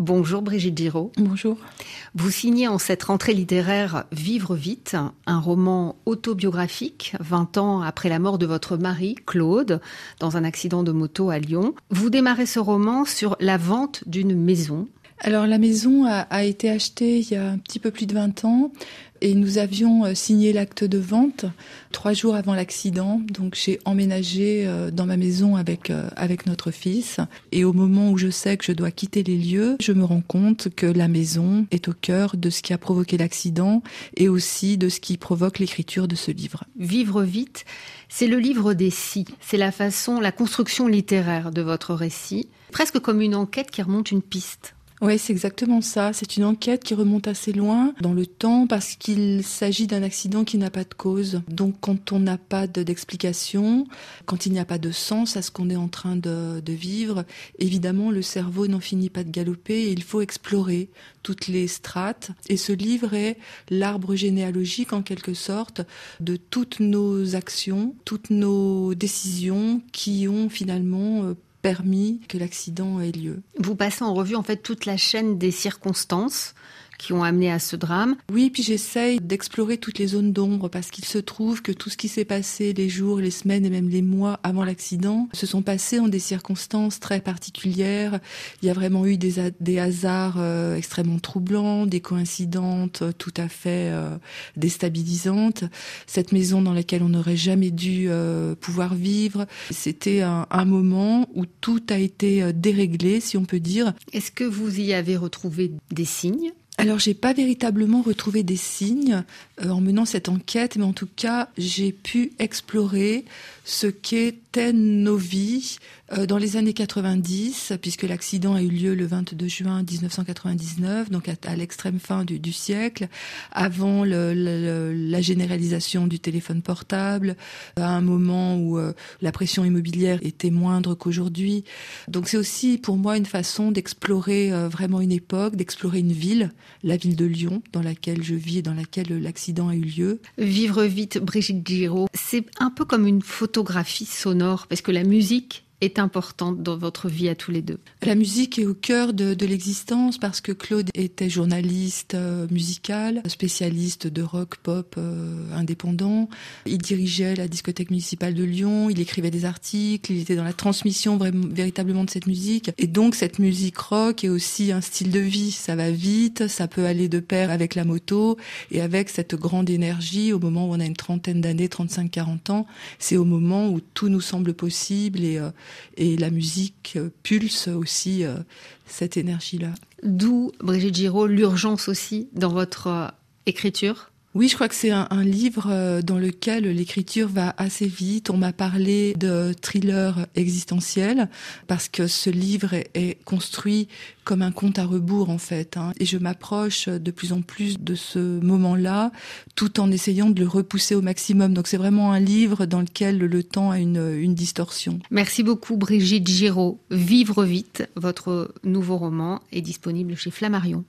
Bonjour Brigitte Giraud. Bonjour. Vous signez en cette rentrée littéraire Vivre vite, un roman autobiographique 20 ans après la mort de votre mari, Claude, dans un accident de moto à Lyon. Vous démarrez ce roman sur la vente d'une maison alors la maison a, été achetée il y a un petit peu plus de 20 ans et nous avions euh, signé l'acte de vente trois jours avant l'accident. Donc j'ai emménagé euh, dans ma maison avec euh, avec notre fils et au moment où je sais que je dois quitter les lieux, je me rends compte que la maison est au cœur de ce qui a provoqué l'accident et aussi de ce qui provoque l'écriture de ce livre. Vivre vite, c'est le livre des si, c'est la façon, la construction littéraire de votre récit, presque comme une enquête qui remonte une piste. Oui, c'est exactement ça. C'est une enquête qui remonte assez loin dans le temps parce qu'il s'agit d'un accident qui n'a pas de cause. Donc quand on n'a pas d'explication, quand il n'y a pas de sens à ce qu'on est en train de, vivre, évidemment le cerveau n'en finit pas de galoper et il faut explorer toutes les strates. Et ce livre est l'arbre généalogique en quelque sorte de toutes nos actions, toutes nos décisions qui ont finalement euh, permis que l'accident ait lieu. Vous passez en revue en fait toute la chaîne des circonstances qui ont amené à ce drame. Oui, puis j'essaye d'explorer toutes les zones d'ombre parce qu'il se trouve que tout ce qui s'est passé les jours, les semaines et même les mois avant l'accident se sont passés en des circonstances très particulières. Il y a vraiment eu des, des hasards euh, extrêmement troublants, des coïncidences tout à fait euh, déstabilisantes. Cette maison dans laquelle on n'aurait jamais dû euh, pouvoir vivre, c'était un, un moment où tout a été déréglé, si on peut dire. Est-ce que vous y avez retrouvé des signes? Alors, j'ai pas véritablement retrouvé des signes en menant cette enquête, mais en tout cas, j'ai pu explorer ce qu'étaient nos vies euh, dans les années 90, puisque l'accident a eu lieu le 22 juin 1999, donc à, l'extrême fin du, siècle, avant la généralisation du téléphone portable, à un moment où euh, la pression immobilière était moindre qu'aujourd'hui. Donc, c'est aussi pour moi une façon d'explorer vraiment une époque, d'explorer une ville la ville de Lyon, dans laquelle je vis et dans laquelle l'accident a eu lieu. Vivre vite, Brigitte Giraud, c'est un peu comme une photographie sonore, parce que la musique est importante dans votre vie à tous les deux La musique est au cœur de, de l'existence parce que Claude était journaliste euh, musical, spécialiste de rock pop euh, indépendant. Il dirigeait la discothèque municipale de Lyon, il écrivait des articles, il était dans la transmission vraiment, véritablement de cette musique. Et donc cette musique rock est aussi un style de vie. Ça va vite, ça peut aller de pair avec la moto et avec cette grande énergie au moment où on a une trentaine d'années, 35-40 ans. C'est au moment où tout nous semble possible et euh, et la musique euh, pulse aussi euh, cette énergie-là. D'où, Brigitte Giraud, l'urgence aussi dans votre euh, écriture? Oui, je crois que c'est un, livre dans lequel l'écriture va assez vite. On m'a parlé de thriller existentiel parce que ce livre est, construit comme un conte à rebours en fait. Hein. Et je m'approche de plus en plus de ce moment-là tout en essayant de le repousser au maximum. Donc c'est vraiment un livre dans lequel le temps a une, une distorsion. Merci beaucoup Brigitte Giraud. Vivre vite, votre nouveau roman est disponible chez Flammarion.